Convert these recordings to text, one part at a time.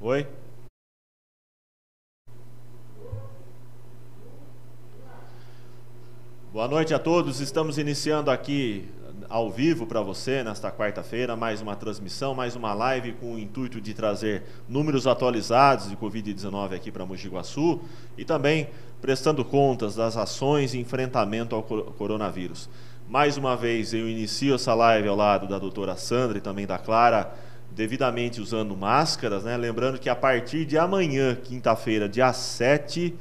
Oi? Boa noite a todos. Estamos iniciando aqui ao vivo para você nesta quarta-feira mais uma transmissão, mais uma live com o intuito de trazer números atualizados de Covid-19 aqui para Mogi Guaçu e também prestando contas das ações e enfrentamento ao coronavírus. Mais uma vez eu inicio essa live ao lado da doutora Sandra e também da Clara, devidamente usando máscaras, né? Lembrando que a partir de amanhã, quinta-feira, dia 7,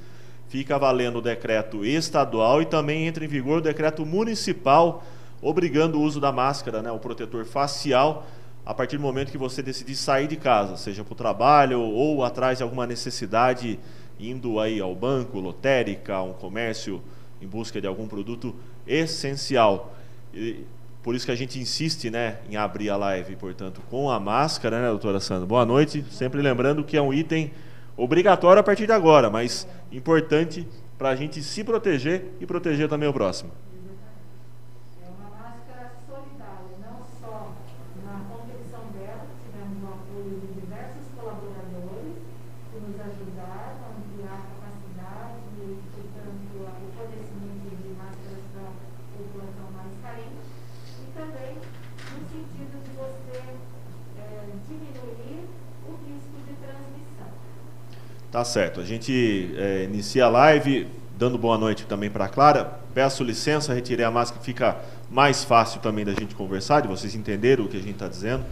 fica valendo o decreto estadual e também entra em vigor o decreto municipal obrigando o uso da máscara, né, o protetor facial, a partir do momento que você decidir sair de casa, seja para o trabalho ou atrás de alguma necessidade, indo aí ao banco, lotérica, um comércio em busca de algum produto essencial. E, por isso que a gente insiste né, em abrir a live, portanto, com a máscara, né, doutora Sandra? Boa noite. Sempre lembrando que é um item obrigatório a partir de agora, mas importante para a gente se proteger e proteger também o próximo. Tá certo. A gente é, inicia a live dando boa noite também para a Clara. Peço licença, retirei a máscara, fica mais fácil também da gente conversar, de vocês entenderem o que a gente está dizendo.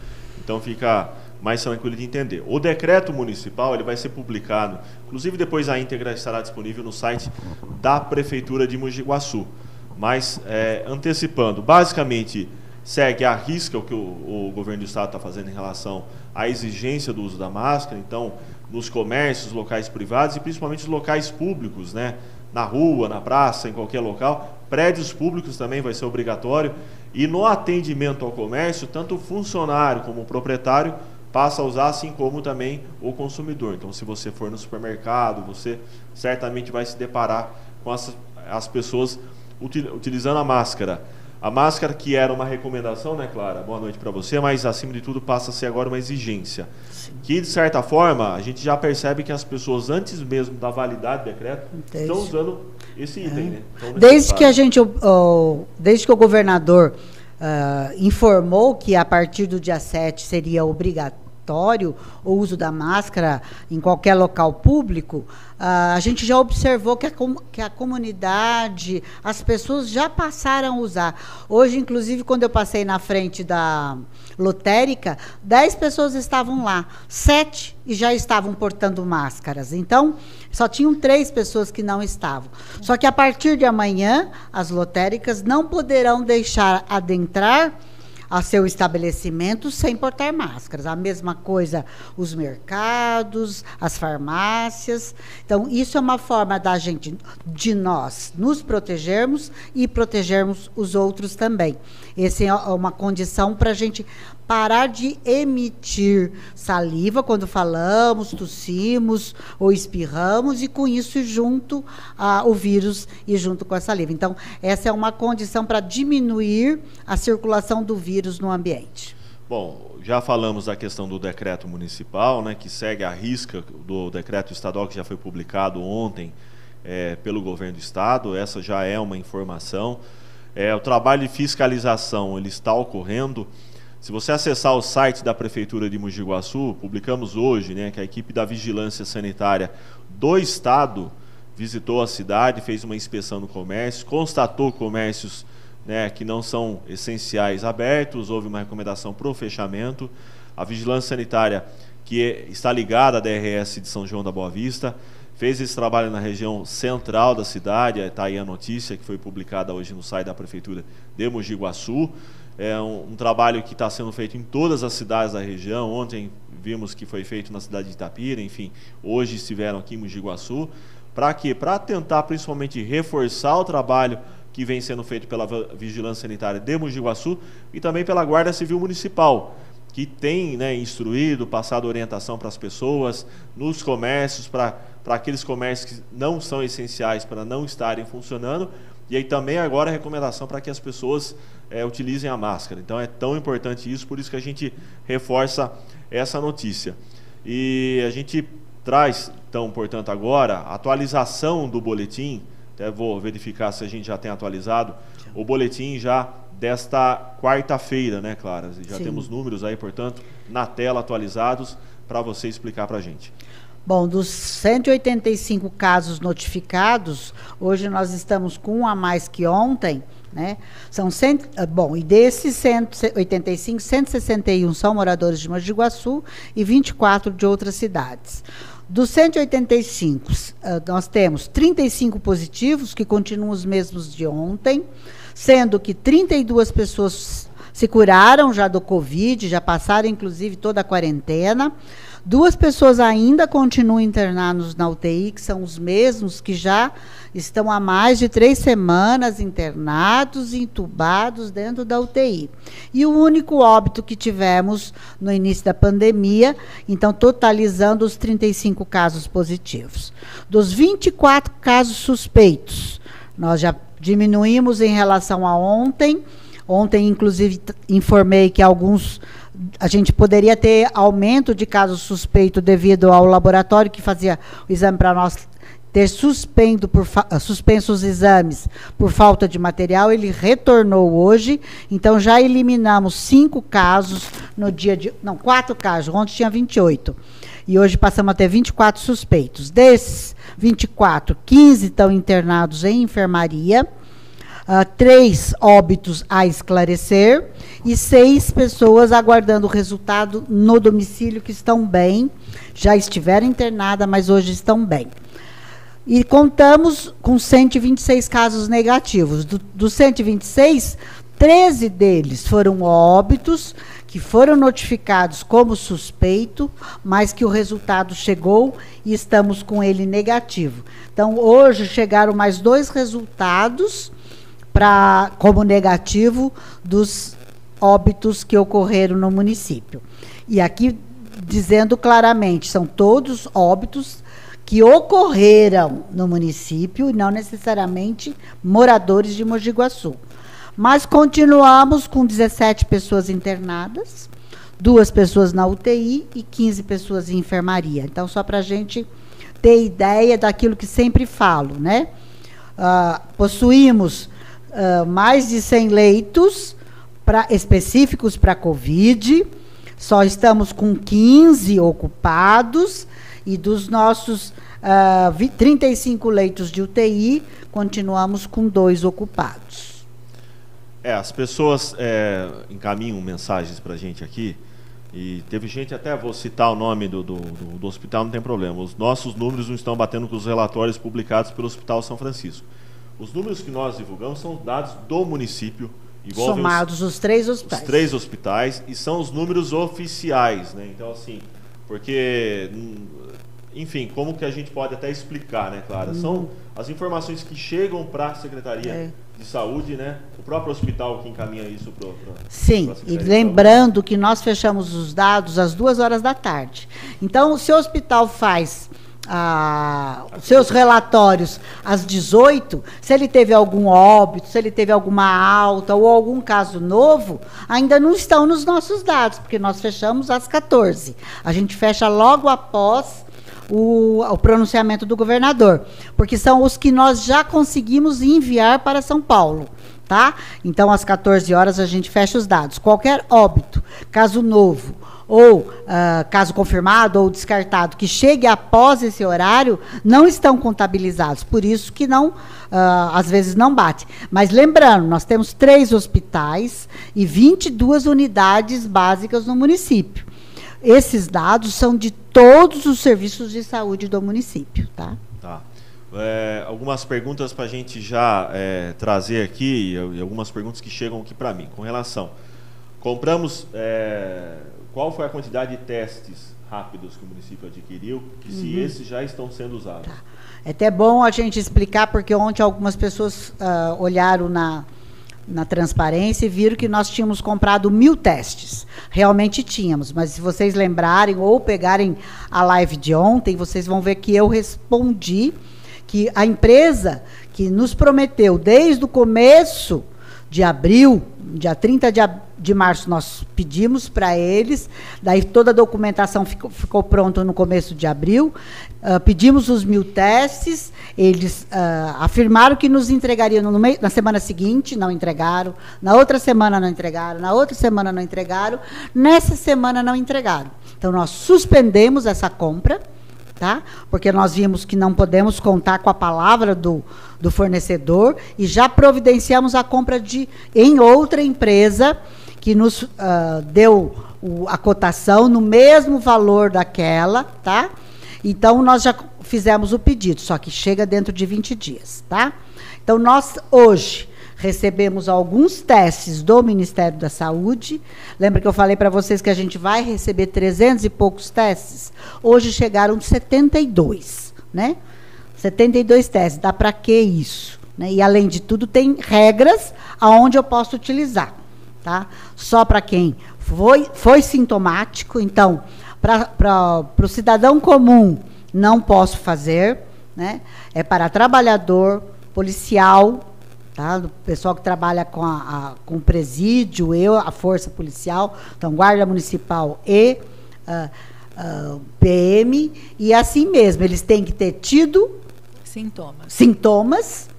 Então fica mais tranquilo de entender. O decreto municipal ele vai ser publicado, inclusive depois a íntegra estará disponível no site da Prefeitura de Mogi Guaçu. Mas é, antecipando, basicamente segue a risca o que o, o governo do estado está fazendo em relação à exigência do uso da máscara. Então, nos comércios, locais privados e principalmente locais públicos, né? Na rua, na praça, em qualquer local. Prédios públicos também vai ser obrigatório. E no atendimento ao comércio, tanto o funcionário como o proprietário passa a usar, assim como também o consumidor. Então, se você for no supermercado, você certamente vai se deparar com as, as pessoas utilizando a máscara. A máscara que era uma recomendação, né, Clara? Boa noite para você, mas acima de tudo passa a ser agora uma exigência. Sim. Que, de certa forma, a gente já percebe que as pessoas, antes mesmo da validade do decreto, desde, estão usando esse item, é. né? desde que a gente, oh, desde que o governador uh, informou que a partir do dia 7 seria obrigatório o uso da máscara em qualquer local público, uh, a gente já observou que a, que a comunidade, as pessoas já passaram a usar. Hoje, inclusive, quando eu passei na frente da lotérica, 10 pessoas estavam lá, sete e já estavam portando máscaras. Então, só tinham três pessoas que não estavam. Só que a partir de amanhã, as lotéricas não poderão deixar adentrar a seu estabelecimento sem portar máscaras. A mesma coisa os mercados, as farmácias. Então, isso é uma forma da gente, de nós, nos protegermos e protegermos os outros também. Essa é uma condição para a gente parar de emitir saliva quando falamos, tossimos ou espirramos e com isso junto ah, o vírus e junto com a saliva. Então, essa é uma condição para diminuir a circulação do vírus no ambiente. Bom, já falamos da questão do decreto municipal, né, que segue a risca do decreto estadual que já foi publicado ontem é, pelo governo do estado. Essa já é uma informação. É, o trabalho de fiscalização ele está ocorrendo. Se você acessar o site da Prefeitura de Mogi Guaçu, publicamos hoje né, que a equipe da Vigilância Sanitária do Estado visitou a cidade, fez uma inspeção no comércio, constatou comércios né, que não são essenciais abertos, houve uma recomendação para o fechamento. A Vigilância Sanitária, que é, está ligada à DRS de São João da Boa Vista, fez esse trabalho na região central da cidade, está aí a notícia que foi publicada hoje no site da Prefeitura de Mogi Guaçu. É um, um trabalho que está sendo feito em todas as cidades da região. Ontem vimos que foi feito na cidade de Itapira, enfim, hoje estiveram aqui em Mogi Guaçu. Para quê? Para tentar principalmente reforçar o trabalho que vem sendo feito pela Vigilância Sanitária de Mogi Guaçu e também pela Guarda Civil Municipal, que tem né, instruído, passado orientação para as pessoas, nos comércios, para aqueles comércios que não são essenciais para não estarem funcionando, e aí também agora a recomendação para que as pessoas é, utilizem a máscara. Então é tão importante isso, por isso que a gente reforça essa notícia. E a gente traz, então, portanto, agora a atualização do boletim. Até vou verificar se a gente já tem atualizado. O boletim já desta quarta-feira, né, Clara? Já Sim. temos números aí, portanto, na tela atualizados para você explicar para a gente. Bom, dos 185 casos notificados, hoje nós estamos com um a mais que ontem, né? São cento, ah, bom, e desses 185, 161 são moradores de Mogi Guaçu e 24 de outras cidades. Dos 185, ah, nós temos 35 positivos, que continuam os mesmos de ontem, sendo que 32 pessoas se curaram já do Covid, já passaram inclusive toda a quarentena. Duas pessoas ainda continuam internados na UTI, que são os mesmos que já estão há mais de três semanas internados e entubados dentro da UTI. E o único óbito que tivemos no início da pandemia, então totalizando os 35 casos positivos. Dos 24 casos suspeitos, nós já diminuímos em relação a ontem. Ontem, inclusive, informei que alguns a gente poderia ter aumento de casos suspeitos devido ao laboratório que fazia o exame para nós ter suspendo por suspenso os exames por falta de material, ele retornou hoje, então já eliminamos cinco casos no dia de. Não, quatro casos, ontem tinha 28. E hoje passamos a ter 24 suspeitos. Desses 24, 15 estão internados em enfermaria uh, três óbitos a esclarecer e seis pessoas aguardando o resultado no domicílio que estão bem, já estiveram internadas, mas hoje estão bem. E contamos com 126 casos negativos. Do, dos 126, 13 deles foram óbitos que foram notificados como suspeito, mas que o resultado chegou e estamos com ele negativo. Então, hoje chegaram mais dois resultados para como negativo dos óbitos que ocorreram no município. E aqui dizendo claramente, são todos óbitos que ocorreram no município e não necessariamente moradores de Mogi Guaçu. Mas continuamos com 17 pessoas internadas, duas pessoas na UTI e 15 pessoas em enfermaria. Então, só para a gente ter ideia daquilo que sempre falo, né? Uh, possuímos uh, mais de 100 leitos pra, específicos para Covid. Só estamos com 15 ocupados e dos nossos uh, 35 leitos de UTI, continuamos com dois ocupados. É, as pessoas é, encaminham mensagens para a gente aqui. E teve gente, até vou citar o nome do, do, do, do, hospital, não tem problema. Os nossos números não estão batendo com os relatórios publicados pelo Hospital São Francisco. Os números que nós divulgamos são dados do município. Somados os, os, três hospitais. Os três hospitais e são os números oficiais, né? Então, assim, porque, enfim, como que a gente pode até explicar, né, Clara? Hum. São as informações que chegam para a Secretaria é. de Saúde, né? O próprio hospital que encaminha isso para Sim, e lembrando que nós fechamos os dados às duas horas da tarde. Então, se o hospital faz os seus relatórios às 18, se ele teve algum óbito, se ele teve alguma alta ou algum caso novo, ainda não estão nos nossos dados, porque nós fechamos às 14. A gente fecha logo após o, o pronunciamento do governador, porque são os que nós já conseguimos enviar para São Paulo. Tá? Então, às 14 horas, a gente fecha os dados. Qualquer óbito, caso novo ou uh, caso confirmado ou descartado que chegue após esse horário não estão contabilizados. Por isso que não, uh, às vezes não bate. Mas lembrando, nós temos três hospitais e 22 unidades básicas no município. Esses dados são de todos os serviços de saúde do município, tá? Tá. É, algumas perguntas para a gente já é, trazer aqui e algumas perguntas que chegam aqui para mim com relação. Compramos é, qual foi a quantidade de testes rápidos que o município adquiriu e se uhum. esses já estão sendo usados. Tá. É até bom a gente explicar, porque ontem algumas pessoas uh, olharam na, na transparência e viram que nós tínhamos comprado mil testes. Realmente tínhamos, mas se vocês lembrarem ou pegarem a live de ontem, vocês vão ver que eu respondi que a empresa que nos prometeu desde o começo de abril, dia 30 de, de março, nós pedimos para eles, daí toda a documentação ficou, ficou pronta no começo de abril, uh, pedimos os mil testes, eles uh, afirmaram que nos entregariam no meio, na semana seguinte, não entregaram, na outra semana não entregaram, na outra semana não entregaram, nessa semana não entregaram. Então, nós suspendemos essa compra, tá? Porque nós vimos que não podemos contar com a palavra do, do fornecedor e já providenciamos a compra de em outra empresa que nos uh, deu o, a cotação no mesmo valor daquela, tá? Então nós já fizemos o pedido, só que chega dentro de 20 dias, tá? Então nós hoje recebemos alguns testes do Ministério da Saúde. Lembra que eu falei para vocês que a gente vai receber 300 e poucos testes? Hoje chegaram 72, né? 72 testes. Dá para que isso? Né? E além de tudo tem regras aonde eu posso utilizar, tá? Só para quem foi, foi sintomático. Então, para o cidadão comum não posso fazer, né? É para trabalhador, policial, Tá? Do pessoal que trabalha com, a, a, com o presídio, eu, a força policial, então guarda municipal e uh, ah, uh, ah, PM, e assim mesmo, eles têm que ter tido sintomas, sintomas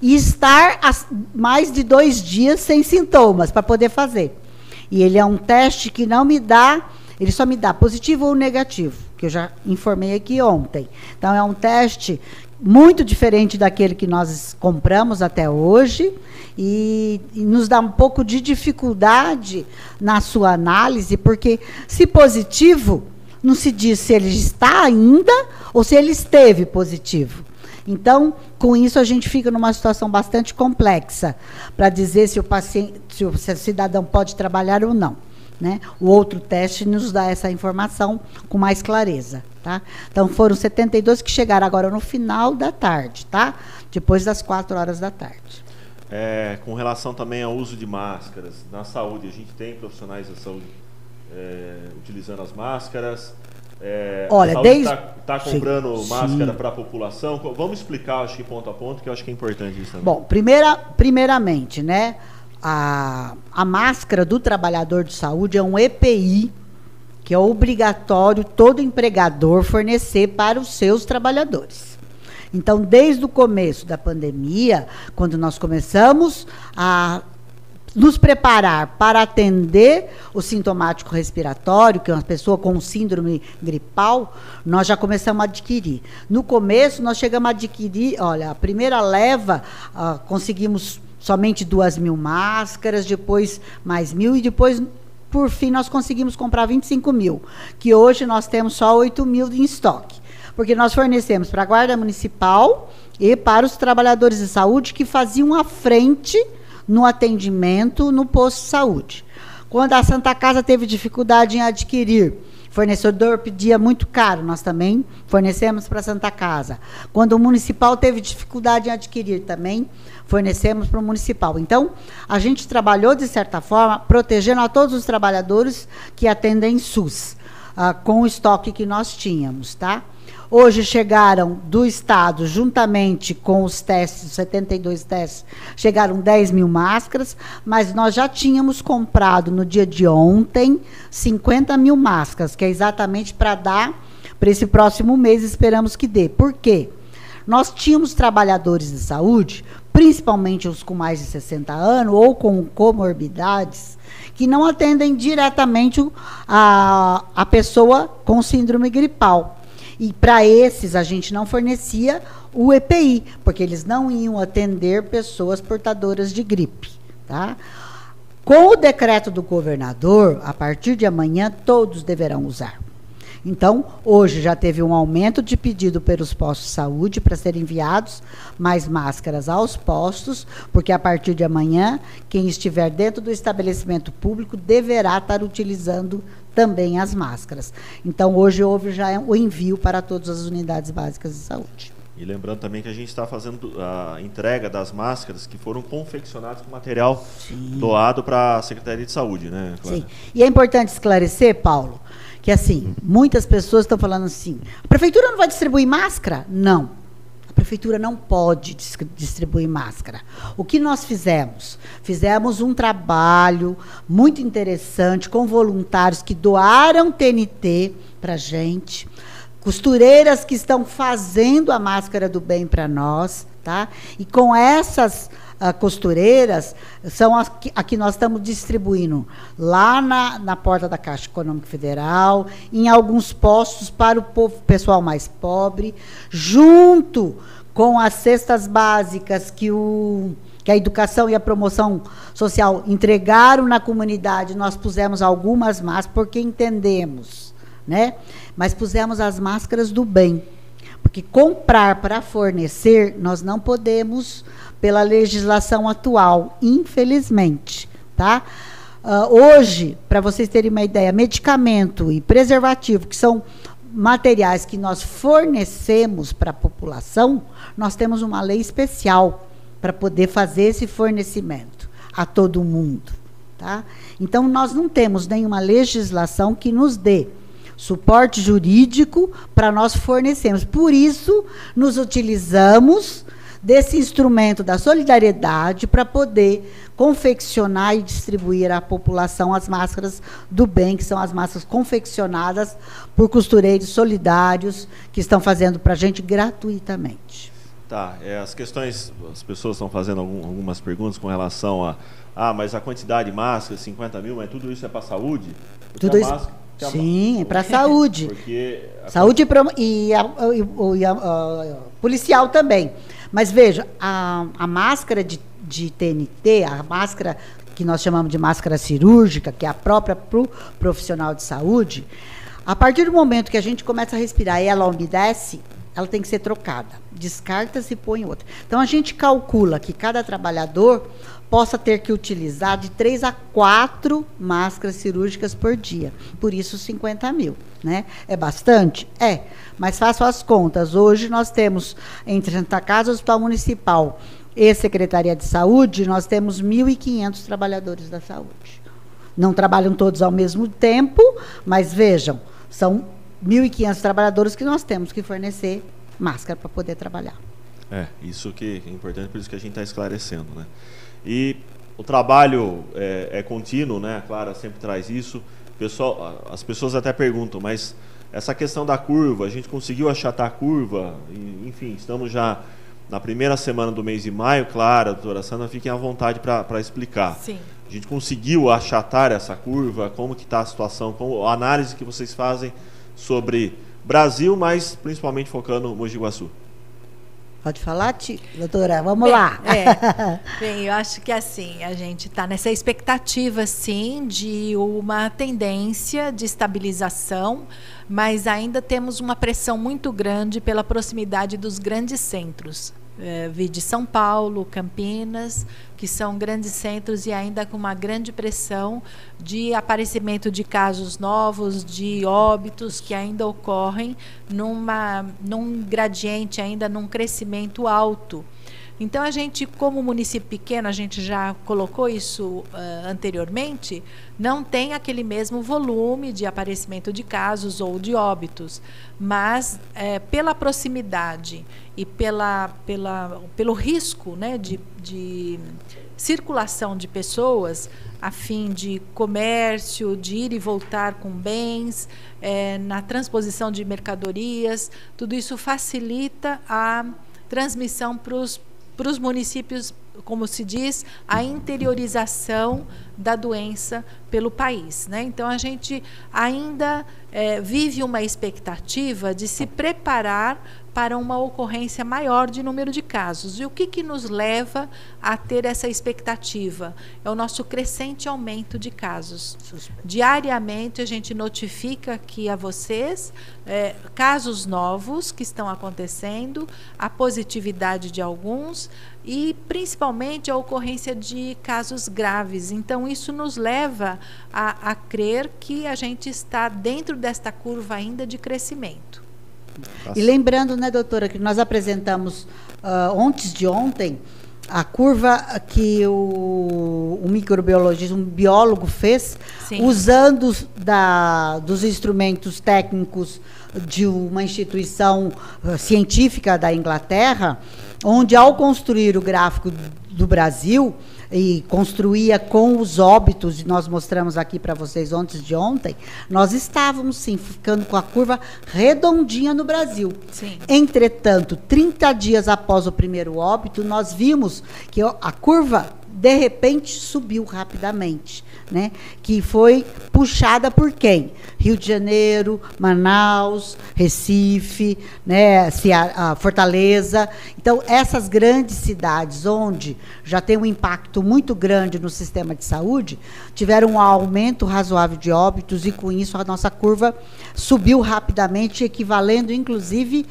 e estar as, mais de dois dias sem sintomas para poder fazer. E ele é um teste que não me dá, ele só me dá positivo ou negativo, que eu já informei aqui ontem. Então é um teste muito diferente daquele que nós compramos até hoje e, e, nos dá um pouco de dificuldade na sua análise, porque se positivo, não se diz se ele está ainda ou se ele esteve positivo. Então, com isso, a gente fica numa situação bastante complexa para dizer se o paciente, se o, cidadão pode trabalhar ou não. Né? O outro teste nos dá essa informação com mais clareza. Tá? Então foram 72 que chegaram agora no final da tarde, tá? depois das 4 horas da tarde. É, com relação também ao uso de máscaras na saúde, a gente tem profissionais da saúde é, utilizando as máscaras. É, Olha, desde está tá comprando sim, máscara para a população. Vamos explicar, acho que ponto a ponto, que eu acho que é importante isso também. Bom, primeira, primeiramente, né? A, a máscara do trabalhador de saúde é um EPI que é obrigatório todo empregador fornecer para os seus trabalhadores. Então, desde o começo da pandemia, quando nós começamos a nos preparar para atender o sintomático respiratório, que é uma pessoa com síndrome gripal, nós já começamos a adquirir. No começo, nós chegamos a adquirir, olha, a primeira leva, uh, conseguimos somente duas mil máscaras, depois mais mil, e depois, por fim, nós conseguimos comprar 25 mil, que hoje nós temos só 8 mil em estoque. Porque nós fornecemos para a Guarda Municipal e para os trabalhadores de saúde que faziam a frente no atendimento no posto de saúde. Quando a Santa Casa teve dificuldade em adquirir fornecedor pedia muito caro, nós também fornecemos para a Santa Casa. Quando o municipal teve dificuldade em adquirir também, fornecemos para o municipal. Então, a gente trabalhou, de certa forma, protegendo a todos os trabalhadores que atendem SUS, ah, com o estoque que nós tínhamos, tá? Hoje chegaram do Estado, juntamente com os testes, 72 testes, chegaram 10 mil máscaras, mas nós já tínhamos comprado no dia de ontem 50 mil máscaras, que é exatamente para dar para esse próximo mês, esperamos que dê. Por quê? Nós tínhamos trabalhadores de saúde, principalmente os com mais de 60 anos ou com comorbidades, que não atendem diretamente a, a pessoa com síndrome gripal. E para esses a gente não fornecia o EPI, porque eles não iam atender pessoas portadoras de gripe. Tá? Com o decreto do governador, a partir de amanhã, todos deverão usar. Então, hoje já teve um aumento de pedido pelos postos de saúde para serem enviados mais máscaras aos postos, porque a partir de amanhã, quem estiver dentro do estabelecimento público deverá estar utilizando também as máscaras. Então, hoje houve já o envio para todas as unidades básicas de saúde. E lembrando também que a gente está fazendo a entrega das máscaras que foram confeccionadas com material Sim. doado para a Secretaria de Saúde, né? Clara? Sim. E é importante esclarecer, Paulo, que assim, muitas pessoas estão falando assim: a prefeitura não vai distribuir máscara? Não. A prefeitura não pode distribuir máscara. O que nós fizemos? Fizemos um trabalho muito interessante com voluntários que doaram TNT para gente, costureiras que estão fazendo a máscara do bem para nós, tá? E com essas uh, costureiras são as que, a que nós estamos distribuindo lá na, na porta da Caixa Econômica Federal, em alguns postos para o povo, pessoal mais pobre, junto com as cestas básicas que o que a educação e a promoção social entregaram na comunidade, nós pusemos algumas máscaras porque entendemos, né? Mas pusemos as máscaras do bem. Porque comprar para fornecer, nós não podemos pela legislação atual, infelizmente, tá? Uh, hoje, para vocês terem uma ideia, medicamento e preservativo, que são materiais que nós fornecemos para a população, nós temos uma lei especial para poder fazer esse fornecimento a todo mundo. Tá? Então, nós não temos nenhuma legislação que nos dê suporte jurídico para nós fornecermos. Por isso, nos utilizamos desse instrumento da solidariedade para poder confeccionar e distribuir à população as máscaras do bem, que são as máscaras confeccionadas por costureiros solidários que estão fazendo para a gente gratuitamente. Tá, é, as questões, as pessoas estão fazendo algum, algumas perguntas com relação a, ah, mas a quantidade de máscaras, 50 mil, mas tudo isso é para a saúde? Tudo isso. Sim, para a saúde. A saúde e, a, e a, a, policial também. Mas veja, a, a máscara de, de TNT, a máscara que nós chamamos de máscara cirúrgica, que é a própria para o profissional de saúde, a partir do momento que a gente começa a respirar e ela umedece, ela tem que ser trocada. Descarta-se e põe outra. Então a gente calcula que cada trabalhador possa ter que utilizar de três a quatro máscaras cirúrgicas por dia. Por isso, 50 mil. Né? É bastante? É. Mas faço as contas. Hoje nós temos, entre Santa Casa e Hospital Municipal e Secretaria de Saúde, nós temos 1.500 trabalhadores da saúde. Não trabalham todos ao mesmo tempo, mas vejam, são 1.500 trabalhadores que nós temos que fornecer máscara para poder trabalhar. É, isso que é importante, por isso que a gente está esclarecendo, né? E o trabalho é, é contínuo, né? A Clara sempre traz isso. Pessoal, as pessoas até perguntam, mas essa questão da curva, a gente conseguiu achatar a curva? enfim, estamos já na primeira semana do mês de maio, Clara, doutora Sandra, fiquem à vontade para explicar. Sim. A gente conseguiu achatar essa curva? Como que está a situação? Como, a análise que vocês fazem sobre Brasil, mas principalmente focando no Mogi Guaçu. Pode falar, doutora? Vamos bem, lá. É, bem, eu acho que assim, a gente está nessa expectativa, sim, de uma tendência de estabilização, mas ainda temos uma pressão muito grande pela proximidade dos grandes centros é, vi de São Paulo, Campinas, que são grandes centros e ainda com uma grande pressão de aparecimento de casos novos, de óbitos que ainda ocorrem numa, num gradiente, ainda num crescimento alto. Então, a gente, como município pequeno, a gente já colocou isso uh, anteriormente, não tem aquele mesmo volume de aparecimento de casos ou de óbitos, mas é, pela proximidade e pela, pela, pelo risco né, de, de circulação de pessoas a fim de comércio, de ir e voltar com bens, é, na transposição de mercadorias, tudo isso facilita a transmissão para os para os municípios, como se diz, a interiorização da doença pelo país. Né? Então, a gente ainda é, vive uma expectativa de se preparar para uma ocorrência maior de número de casos. E o que, que nos leva a ter essa expectativa? É o nosso crescente aumento de casos. Diariamente a gente notifica aqui a vocês é, casos novos que estão acontecendo, a positividade de alguns e principalmente a ocorrência de casos graves. Então, isso nos leva a, a crer que a gente está dentro desta curva ainda de crescimento. E lembrando, né, doutora, que nós apresentamos uh, antes de ontem a curva que o, o microbiologista, um biólogo fez, Sim. usando da, dos instrumentos técnicos de uma instituição uh, científica da Inglaterra, onde ao construir o gráfico do Brasil, e construía com os óbitos, e nós mostramos aqui para vocês ontem de ontem, nós estávamos sim ficando com a curva redondinha no Brasil. Sim. Entretanto, 30 dias após o primeiro óbito, nós vimos que a curva de repente subiu rapidamente, né? Que foi puxada por quem? Rio de Janeiro, Manaus, Recife, né? Fortaleza. Então essas grandes cidades onde já tem um impacto muito grande no sistema de saúde tiveram um aumento razoável de óbitos e com isso a nossa curva subiu rapidamente, equivalendo inclusive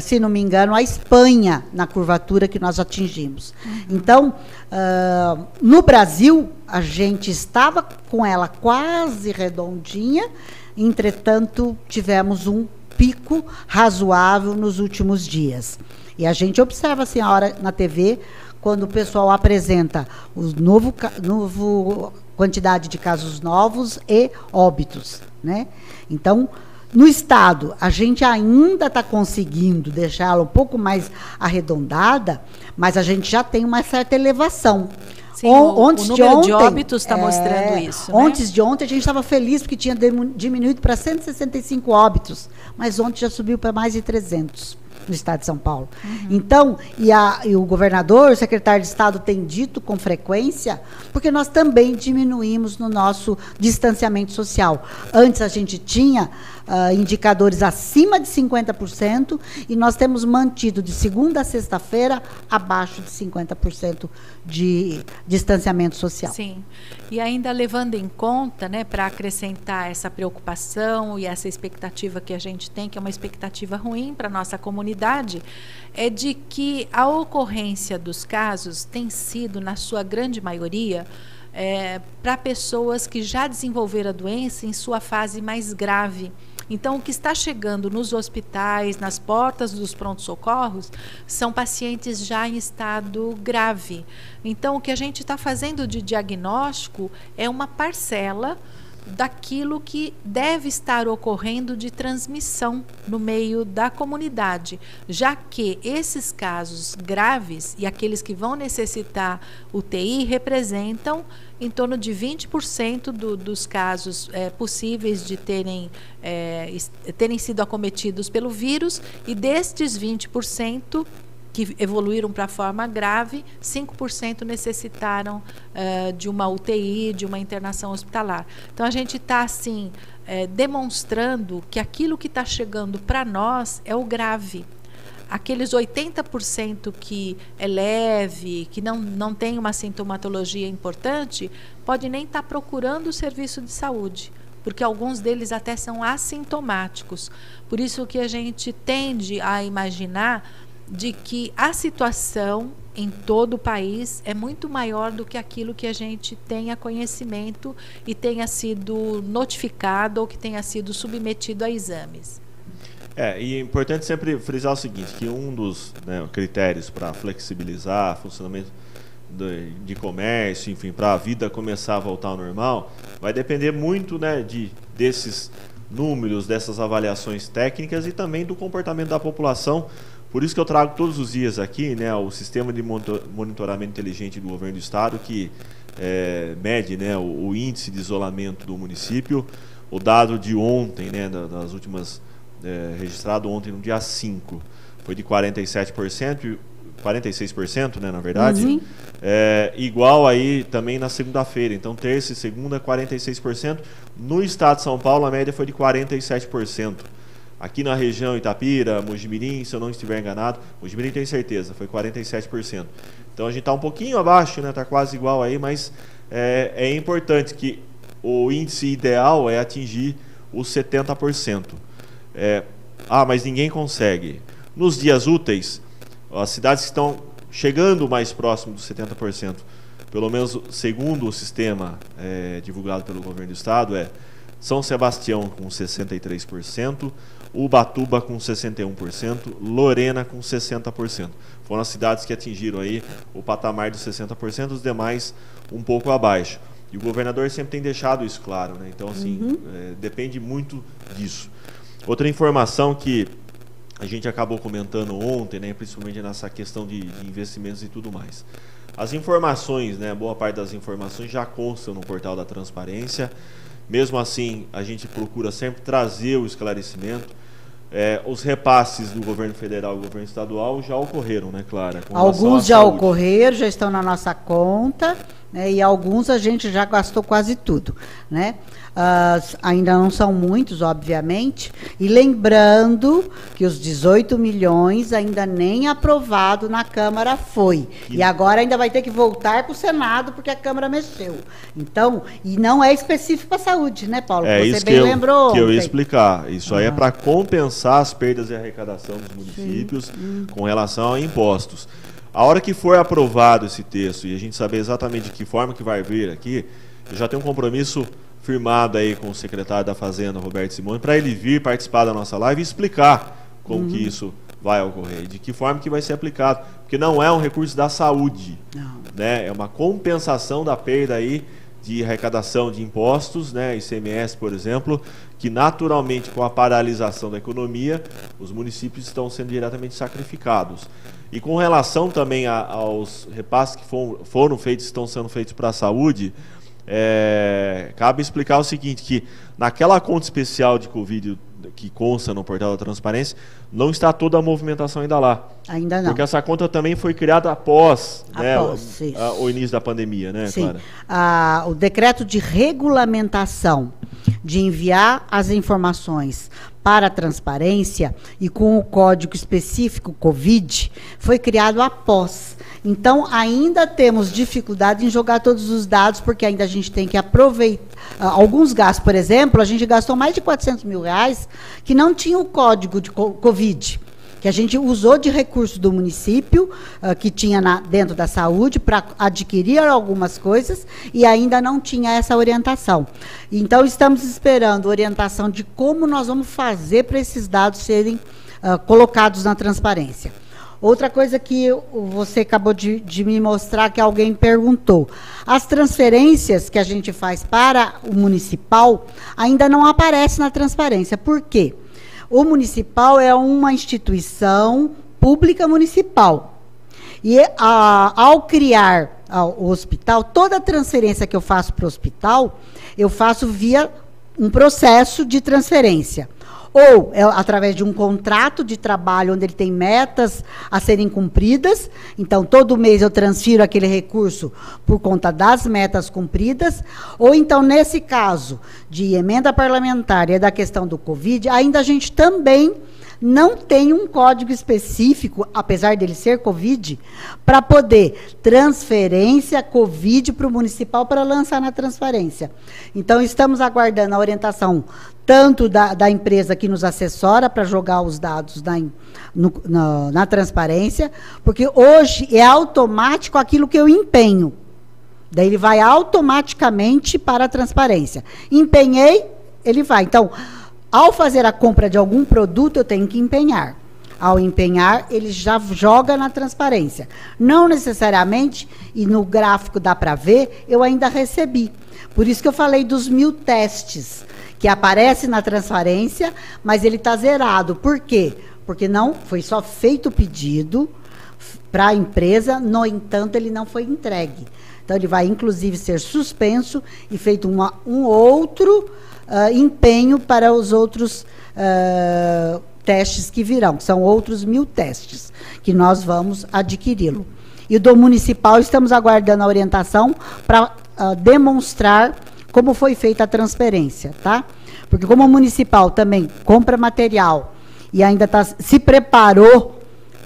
se não me engano, a Espanha na curvatura que nós atingimos. Uhum. Então, uh, no Brasil, a gente estava com ela quase redondinha, entretanto, tivemos um pico razoável nos últimos dias. E a gente observa assim, a hora na TV, quando o pessoal apresenta o novo, novo quantidade de casos novos e óbitos, né? Então, no Estado, a gente ainda está conseguindo deixá-la um pouco mais arredondada, mas a gente já tem uma certa elevação. Sim, o, o número de, ontem, de óbitos está é, mostrando isso. Né? Antes de ontem, a gente estava feliz porque tinha diminuído para 165 óbitos, mas ontem já subiu para mais de 300 no estado de São Paulo. Uhum. Então, e, a, e, o governador, o secretário de Estado tem dito com frequência, porque nós também diminuímos no nosso distanciamento social. Antes a gente tinha uh, indicadores acima de 50% e nós temos mantido de segunda a sexta-feira abaixo de 50% de distanciamento social. Sim. E ainda levando em conta, né, para acrescentar essa preocupação e essa expectativa que a gente tem, que é uma expectativa ruim para a nossa comunidade, é de que a ocorrência dos casos tem sido, na sua grande maioria, é, para pessoas que já desenvolveram a doença em sua fase mais grave. Então, o que está chegando nos hospitais, nas portas dos prontos-socorros, são pacientes já em estado grave. Então, o que a gente está fazendo de diagnóstico é uma parcela daquilo que deve estar ocorrendo de transmissão no meio da comunidade, já que esses casos graves e aqueles que vão necessitar UTI representam em torno de 20% do, dos casos é, possíveis de terem, é, terem sido acometidos pelo vírus, e destes 20%, que evoluíram para forma grave, 5% necessitaram uh, de uma UTI, de uma internação hospitalar. Então a gente está assim é, demonstrando que aquilo que está chegando para nós é o grave aqueles 80% que é leve, que não, não tem uma sintomatologia importante, pode nem estar tá procurando o serviço de saúde, porque alguns deles até são assintomáticos. Por isso que a gente tende a imaginar de que a situação em todo o país é muito maior do que aquilo que a gente tenha conhecimento e tenha sido notificado ou que tenha sido submetido a exames. É, e é importante sempre frisar o seguinte, que um dos né, critérios para flexibilizar o funcionamento de, de comércio, enfim, para a vida começar a voltar ao normal, vai depender muito né, de, desses números, dessas avaliações técnicas e também do comportamento da população. Por isso que eu trago todos os dias aqui né, o sistema de monitoramento inteligente do governo do estado, que é, mede né, o, o, índice de isolamento do município. O dado de ontem, né, das últimas é, registrado ontem, no dia 5, foi de 47%, 46%, né, na verdade. Uhum. É, igual aí também na segunda-feira. Então, terça e segunda, 46%. No estado de São Paulo, a média foi de 47%. Aqui na região Itapira, Mojimirim, se eu não estiver enganado, Mojimirim tem certeza, foi 47%. Então a gente está um pouquinho abaixo, né? Está quase igual aí, mas é, é importante que o índice ideal é atingir os 70%. É, ah, mas ninguém consegue. Nos dias úteis, as cidades que estão chegando mais próximo dos 70%, pelo menos segundo o sistema é, divulgado pelo governo do estado, é São Sebastião com 63%, Ubatuba com 61%, Lorena com 60%. Foram as cidades que atingiram aí o patamar dos 60%, os demais um pouco abaixo. E o governador sempre tem deixado isso claro, né? Então, assim, uhum. é, depende muito disso. Outra informação que a gente acabou comentando ontem, né, principalmente nessa questão de, de, investimentos e tudo mais. As informações, né, boa parte das informações já constam no portal da transparência. Mesmo assim, a gente procura sempre trazer o esclarecimento. É, os repasses do governo federal e do governo estadual já ocorreram, né, Clara? Alguns já ocorreram, já estão na nossa conta, né, e alguns a gente já gastou quase tudo, né? Uh, ainda não são muitos, obviamente. E lembrando que os 18 milhões ainda nem aprovado na Câmara foi. E, e agora ainda vai ter que voltar para o Senado, porque a Câmara mexeu. Então, e não é específico para a saúde, né, Paulo? É Você isso bem que eu, lembrou. Que eu ia explicar. Isso aí é para compensar as perdas de arrecadação dos municípios Sim. com relação a impostos. A hora que for aprovado esse texto e a gente saber exatamente de que forma que vai vir aqui, eu já tenho um compromisso firmado aí com o secretário da Fazenda, Roberto Simone, para ele vir participar da nossa live e explicar como uhum. que isso vai ocorrer, de que forma que vai ser aplicado, porque não é um recurso da saúde, não. né? É uma compensação da perda aí de arrecadação de impostos, né, ICMS, por exemplo, que naturalmente com a paralisação da economia, os municípios estão sendo diretamente sacrificados. E com relação também a, aos repasses que foram, foram feitos, estão sendo feitos para a saúde, é, cabe explicar o seguinte, que naquela conta especial de Covid que consta no portal da transparência, não está toda a movimentação ainda lá. Ainda não. Porque essa conta também foi criada após, após né, o, o, início da pandemia, né, Sim. Clara? Ah, o decreto de regulamentação de enviar as informações para a transparência e com o código específico COVID foi criado após. Então, ainda temos dificuldade em jogar todos os dados, porque ainda a gente tem que aproveitar. Uh, alguns gastos, por exemplo, a gente gastou mais de 400 mil reais que não tinha o código de COVID que a gente usou de recurso do município, uh, que tinha na, dentro da saúde, para adquirir algumas coisas, e ainda não tinha essa orientação. Então, estamos esperando orientação de como nós vamos fazer para esses dados serem uh, colocados na transparência. Outra coisa que você acabou de, de, me mostrar que alguém perguntou. As transferências que a gente faz para o municipal ainda não aparecem na transparência. Por quê? O municipal é uma instituição pública municipal. E a, ao criar a, o hospital, toda transferência que eu faço para o hospital, eu faço via um processo de transferência ou é através de um contrato de trabalho onde ele tem metas a serem cumpridas. Então, todo mês eu transfiro aquele recurso por conta das metas cumpridas. Ou então, nesse caso de emenda parlamentar e da questão do Covid, ainda a gente também não tem um código específico, apesar dele ser Covid, para poder transferência Covid para o municipal para lançar na transferência. Então, estamos aguardando a orientação tanto da, da empresa que nos assessora para jogar os dados na, no, na, na transparência, porque hoje é automático aquilo que eu empenho. Daí ele vai automaticamente para a transparência. Empenhei, ele vai. Então, ao fazer a compra de algum produto, eu tenho que empenhar. Ao empenhar, ele já joga na transparência. Não necessariamente, e no gráfico dá para ver, eu ainda recebi. Por isso que eu falei dos mil testes, que aparece na transparência, mas ele está zerado. Por quê? Porque não foi só feito o pedido para a empresa, no entanto, ele não foi entregue. Então, ele vai, inclusive, ser suspenso e feito uma, um outro uh, empenho para os outros uh, testes que virão. São outros mil testes que nós vamos adquiri-lo. E do municipal estamos aguardando a orientação para uh, demonstrar como foi feita a transferência, tá? Porque como o municipal também compra material e ainda tá, se preparou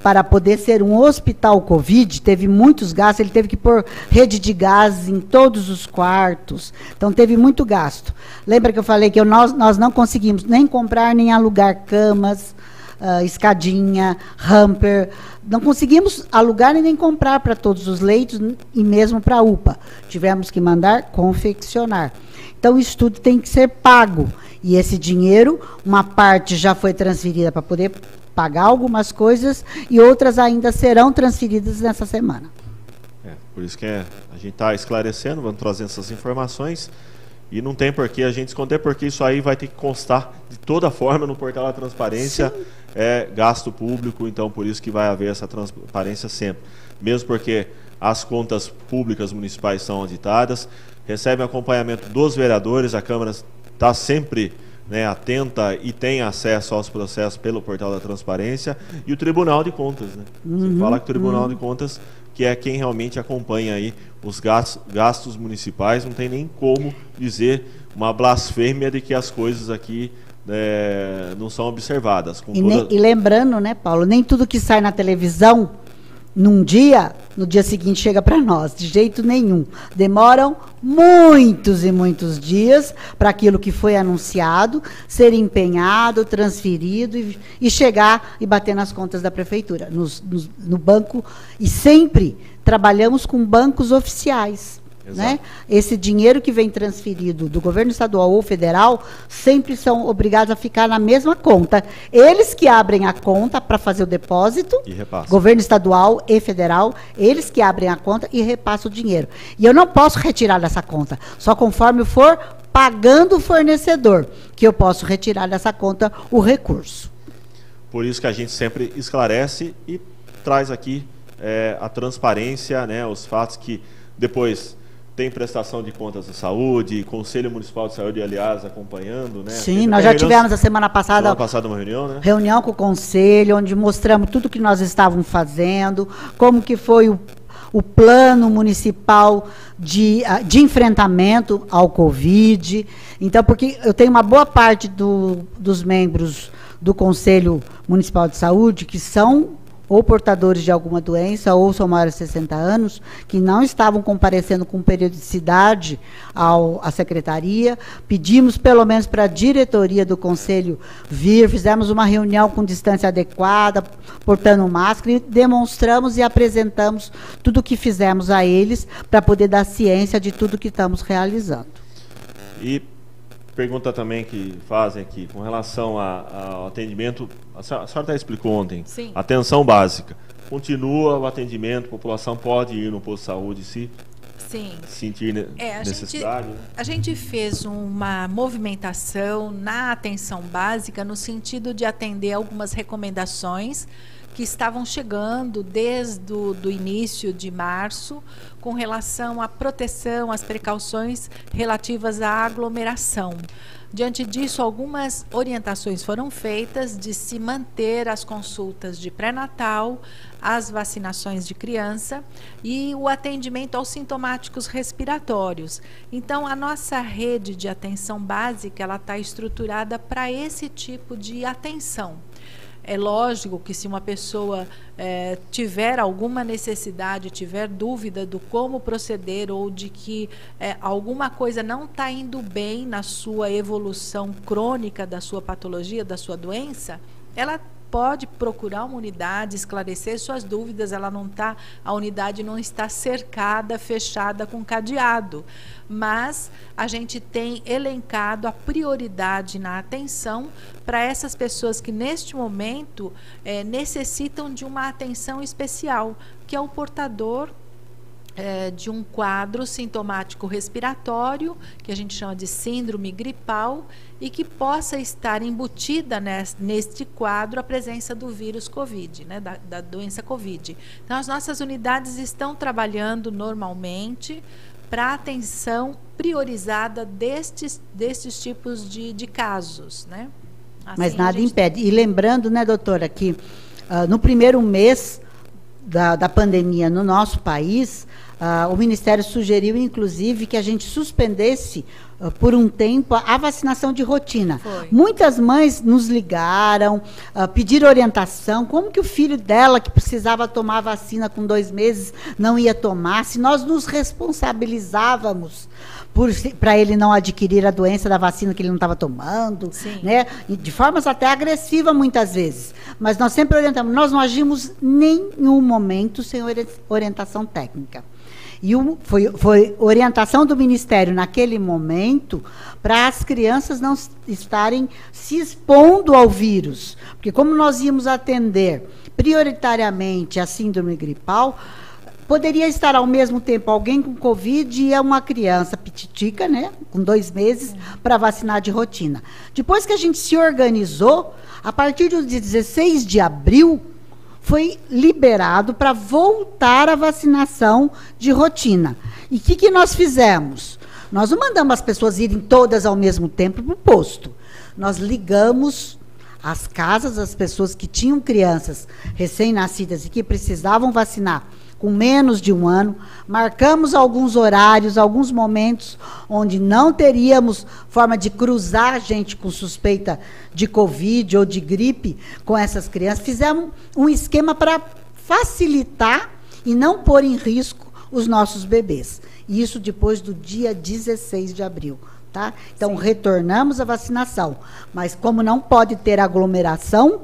para poder ser um hospital Covid, teve muitos gastos, ele teve que pôr rede de gás em todos os quartos, então teve muito gasto. Lembra que eu falei que eu, nós, nós não conseguimos nem comprar nem alugar camas, uh, escadinha, hamper. Não conseguimos alugar e nem comprar para todos os leitos e mesmo para a UPA. Tivemos que mandar confeccionar. Então, isso tudo tem que ser pago. E esse dinheiro, uma parte já foi transferida para poder pagar algumas coisas e outras ainda serão transferidas nessa semana. É, por isso que é, a gente está esclarecendo, vamos trazer essas informações. E não tem por que a gente esconder, porque isso aí vai ter que constar de toda forma no portal da transparência. Sim. É gasto público, então por isso que vai haver essa transparência sempre. Mesmo porque as contas públicas municipais são auditadas, recebem acompanhamento dos vereadores, a Câmara está sempre né, atenta e tem acesso aos processos pelo portal da transparência e o Tribunal de Contas. Né? Uhum, Você fala que o Tribunal uhum. de Contas, que é quem realmente acompanha aí os gastos, gastos municipais, não tem nem como dizer uma blasfêmia de que as coisas aqui é, não são observadas. E, toda... nem, e lembrando, né, Paulo, nem tudo que sai na televisão num dia, no dia seguinte chega para nós, de jeito nenhum. Demoram muitos e muitos dias para aquilo que foi anunciado ser empenhado, transferido e, e chegar e bater nas contas da prefeitura, nos, nos, no banco. E sempre trabalhamos com bancos oficiais. Né? Esse dinheiro que vem transferido do governo estadual ou federal sempre são obrigados a ficar na mesma conta. Eles que abrem a conta para fazer o depósito, governo estadual e federal, eles que abrem a conta e repassam o dinheiro. E eu não posso retirar dessa conta, só conforme for pagando o fornecedor, que eu posso retirar dessa conta o recurso. Por isso que a gente sempre esclarece e traz aqui é, a transparência, né, os fatos que depois tem prestação de contas da saúde, Conselho Municipal de Saúde, aliás, acompanhando, né? Sim, nós já tivemos a semana passada, semana passada uma reunião, né? Reunião com o Conselho, onde mostramos tudo que nós estávamos fazendo, como que foi o, o plano municipal de, ah, de enfrentamento ao Covid. Então, porque eu tenho uma boa parte do, dos membros do Conselho Municipal de Saúde que são ou portadores de alguma doença ou são maiores de 60 anos, que não estavam comparecendo com periodicidade ao, à secretaria. Pedimos, pelo menos, para a diretoria do Conselho vir, fizemos uma reunião com distância adequada, portando máscara, e demonstramos e apresentamos tudo o que fizemos a eles para poder dar ciência de tudo que estamos realizando. E pergunta também que fazem aqui, com relação a, ao atendimento, a senhora, a senhora até explicou ontem, Sim. atenção básica. Continua o atendimento, a população pode ir no posto de saúde se Sim. sentir é, a necessidade. Gente, né? A gente fez uma movimentação na atenção básica no sentido de atender algumas recomendações que estavam chegando desde o do início de março com relação à proteção, às precauções relativas à aglomeração. Diante disso, algumas orientações foram feitas de se manter as consultas de pré-natal, as vacinações de criança e o atendimento aos sintomáticos respiratórios. Então, a nossa rede de atenção básica ela está estruturada para esse tipo de atenção. É lógico que se uma pessoa é, tiver alguma necessidade, tiver dúvida do como proceder ou de que é, alguma coisa não está indo bem na sua evolução crônica da sua patologia, da sua doença, ela pode procurar uma unidade, esclarecer suas dúvidas. Ela não está, a unidade não está cercada, fechada com cadeado, mas a gente tem elencado a prioridade na atenção para essas pessoas que neste momento é, necessitam de uma atenção especial, que é o portador é, de um quadro sintomático respiratório, que a gente chama de síndrome gripal, e que possa estar embutida neste, neste quadro a presença do vírus Covid, né, da, da doença Covid. Então, as nossas unidades estão trabalhando normalmente para atenção priorizada destes, destes tipos de, de casos. Né? Assim, Mas nada gente... impede. E lembrando, né, doutora, que uh, no primeiro mês da, da pandemia no nosso país, Uh, o Ministério sugeriu, inclusive, que a gente suspendesse uh, por um tempo a, vacinação de rotina. Foi. Muitas mães nos ligaram, uh, pediram orientação, como que o filho dela, que precisava tomar vacina com dois meses, não ia tomar, se nós nos responsabilizávamos para ele não adquirir a doença da vacina que ele não estava tomando, Sim. né? de formas até agressivas muitas vezes. Mas nós sempre orientamos, nós não agimos nenhum momento sem orientação técnica. E o, foi, foi orientação do Ministério naquele momento para as crianças não estarem se expondo ao vírus. Porque como nós íamos atender prioritariamente a síndrome gripal, poderia estar ao mesmo tempo alguém com Covid e uma criança pititica, né, com dois meses, para vacinar de rotina. Depois que a gente se organizou, a partir do dia 16 de abril, foi liberado para voltar a vacinação de rotina. E o que, que nós fizemos? Nós não mandamos as pessoas irem todas ao mesmo tempo para o posto. Nós ligamos as casas, as pessoas que tinham crianças recém-nascidas e que precisavam vacinar com menos de um ano, marcamos alguns horários, alguns momentos onde não teríamos forma de cruzar gente com suspeita de Covid ou de gripe com essas crianças. Fizemos um esquema para facilitar e não pôr em risco os nossos bebês. Isso depois do dia 16 de abril. Tá? Então, Sim. retornamos a vacinação. Mas, como não pode ter aglomeração,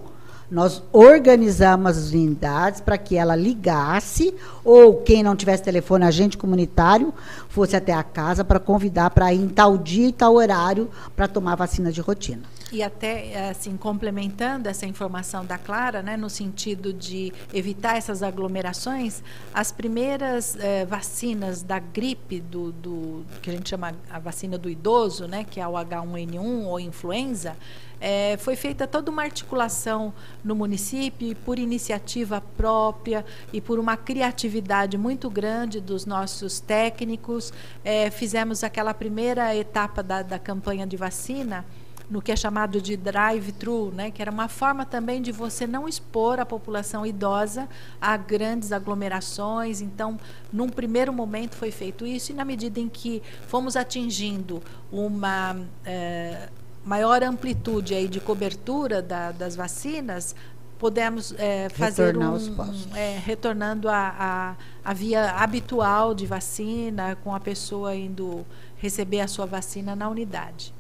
nós organizamos as unidades para que ela ligasse, ou quem não tivesse telefone, agente comunitário, fosse até a casa para convidar para ir em tal dia e tal horário para tomar vacina de rotina. E até, assim, complementando essa informação da Clara, né, no sentido de evitar essas aglomerações, as primeiras eh, vacinas da gripe, do, do, que a gente chama a vacina do idoso, né, que é o H1N1 ou influenza, é, foi feita toda uma articulação no município por iniciativa própria e por uma criatividade muito grande dos nossos técnicos. É, fizemos aquela primeira etapa da, da campanha de vacina no que é chamado de drive-thru, né, que era uma forma também de você não expor a população idosa a grandes aglomerações. Então, num primeiro momento foi feito isso, e na medida em que fomos atingindo uma. Eh, maior amplitude aí de cobertura da, das vacinas, podemos é, fazer um, um é, retornando a, a, a, via habitual de vacina, com a pessoa indo receber a sua vacina na unidade.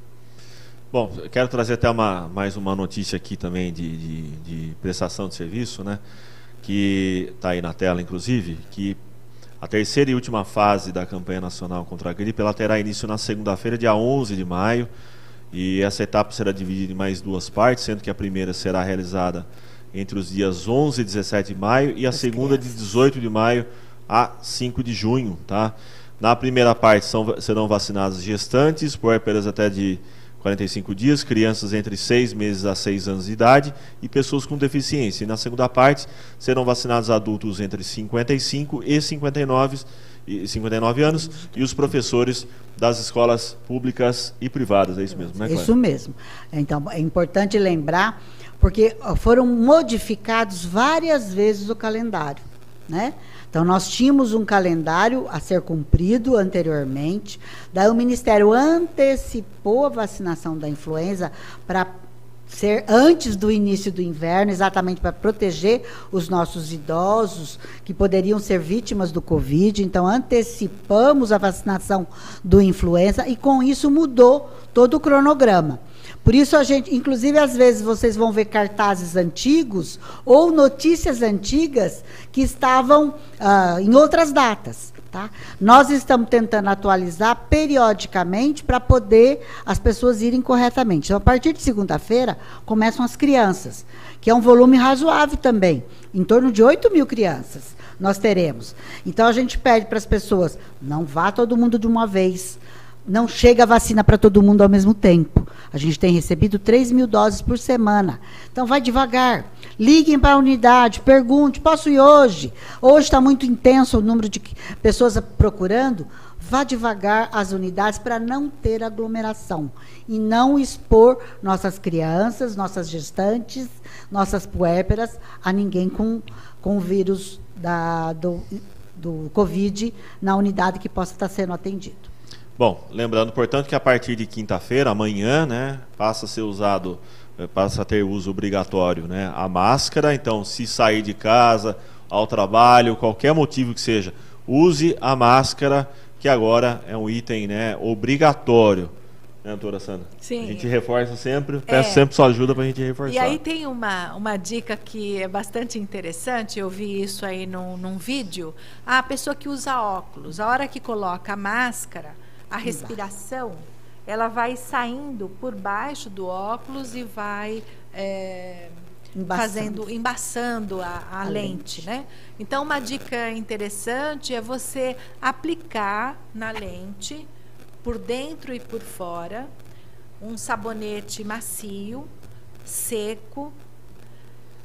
Bom, quero trazer até uma, mais uma notícia aqui também de, de, de prestação de serviço, né? Que está aí na tela, inclusive, que a terceira e última fase da campanha nacional contra a gripe, ela terá início na segunda-feira, dia 11 de maio, e essa etapa será dividida em mais duas partes, sendo que a primeira será realizada entre os dias 11 e 17 de maio e a segunda de 18 de maio a 5 de junho, tá? Na primeira parte são, serão vacinadas gestantes, puérperas até de 45 dias, crianças entre 6 meses a 6 anos de idade e pessoas com deficiência. E na segunda parte serão vacinados adultos entre 55 e 59 e 59 anos e os professores das escolas públicas e privadas, é isso mesmo, né, Cláudia? Isso mesmo. Então, é importante lembrar, porque foram modificados várias vezes o calendário, né? Então, nós tínhamos um calendário a ser cumprido anteriormente, daí o Ministério antecipou a vacinação da influenza para ser antes do início do inverno, exatamente para proteger os nossos idosos que poderiam ser vítimas do Covid. Então, antecipamos a vacinação do influenza e, com isso, mudou todo o cronograma. Por isso, a gente, inclusive, às vezes vocês vão ver cartazes antigos ou notícias antigas que estavam uh, em outras datas. Tá? Nós estamos tentando atualizar periodicamente para poder as pessoas irem corretamente. Então, a partir de segunda-feira, começam as crianças, que é um volume razoável também, em torno de 8 mil crianças nós teremos. Então, a gente pede para as pessoas, não vá todo mundo de uma vez, não chega a vacina para todo mundo ao mesmo tempo. A gente tem recebido 3 mil doses por semana. Então, vai devagar. Liguem para a unidade, pergunte, posso ir hoje? Hoje está muito intenso o número de pessoas procurando. Vá devagar às unidades para não ter aglomeração e não expor nossas crianças, nossas gestantes, nossas puérperas a ninguém com, com o vírus da, do, do Covid na unidade que possa estar sendo atendido. Bom, lembrando, portanto, que a partir de quinta-feira, amanhã, né, passa a ser usado, eh, passa a ter uso obrigatório, né, a máscara. Então, se sair de casa, ao trabalho, qualquer motivo que seja, use a máscara que agora é um item né, obrigatório. Né, doutora Sandra? Sim. A gente reforça sempre, peço é. sempre sua ajuda para a gente reforçar. E aí tem uma, uma dica que é bastante interessante, eu vi isso aí num, num vídeo. A pessoa que usa óculos, a hora que coloca a máscara, a respiração, ela vai saindo por baixo do óculos e vai é, embaçando. fazendo, embaçando a, a, a lente, lente, né? Então, uma dica interessante é você aplicar na lente por dentro e por fora, um sabonete macio, seco,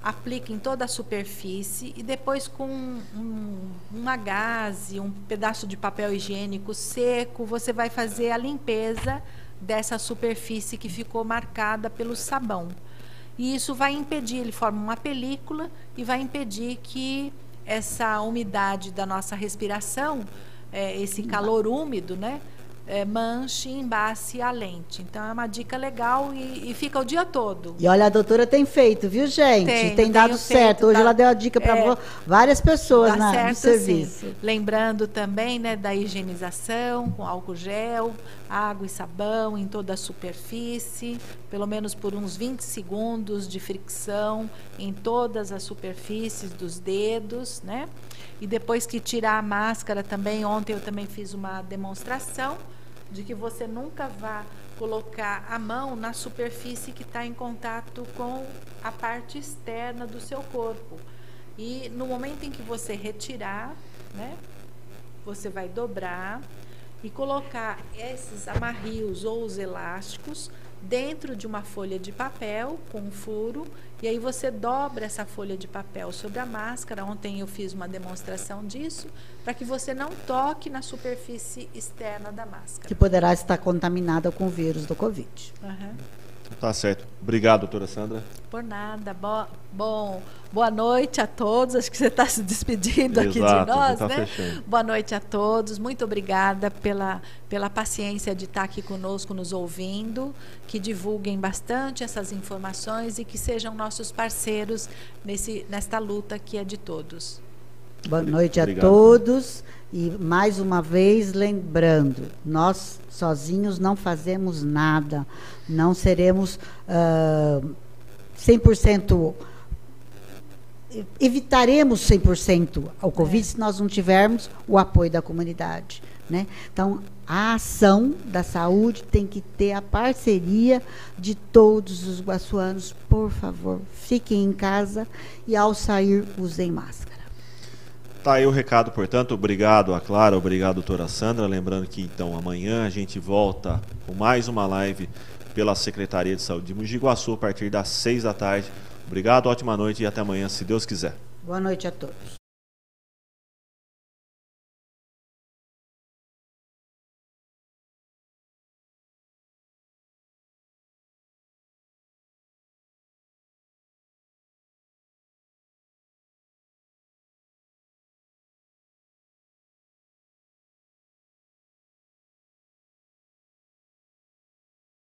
aplique em toda a superfície e depois com um, uma gaze, um pedaço de papel higiênico seco, você vai fazer a limpeza dessa superfície que ficou marcada pelo sabão. E isso vai impedir, ele forma uma película e vai impedir que essa umidade da nossa respiração, é, esse calor úmido, né, é, manche e embace a lente. Então é uma dica legal e, e, fica o dia todo. E olha, a doutora tem feito, viu, gente? Tenho, tem dado certo. Feito, Hoje tá, ela deu a dica para é, várias pessoas na, certo, no serviço. Sim. Lembrando também né, da higienização com álcool gel, água e sabão em toda a superfície, pelo menos por uns 20 segundos de fricção em todas as superfícies dos dedos, né? E depois que tirar a máscara também, ontem eu também fiz uma demonstração de que você nunca vá colocar a mão na superfície que está em contato com a parte externa do seu corpo. E no momento em que você retirar, né, você vai dobrar e colocar esses amarrios ou os elásticos dentro de uma folha de papel com um furo e aí você dobra essa folha de papel sobre a máscara. Ontem eu fiz uma demonstração disso para que você não toque na superfície externa da máscara. Que poderá estar contaminada com o vírus do Covid. Uhum. Tá certo. Obrigado, doutora Sandra. Por nada. Bo bom, boa noite a todos. Acho que você está se despedindo Exato, aqui de nós, tá né? Fechando. Boa noite a todos. Muito obrigada pela, pela paciência de estar aqui conosco, nos ouvindo. Que divulguem bastante essas informações e que sejam nossos parceiros nesse, nesta luta que é de todos. Boa noite Obrigado. a todos. E mais uma vez lembrando, nós sozinhos não fazemos nada, não seremos uh, 100%, evitaremos 100% ao Covid é. se nós não tivermos o apoio da comunidade. Né? Então, a ação da saúde tem que ter a parceria de todos os guaçuanos. Por favor, fiquem em casa e ao sair usem máscara. Tá aí o recado, portanto, obrigado a Clara, obrigado doutora Sandra. Lembrando que então amanhã a gente volta com mais uma live pela Secretaria de Saúde de Mogi Guaçu a partir das seis da tarde. Obrigado, ótima noite e até amanhã, se Deus quiser. Boa noite a todos.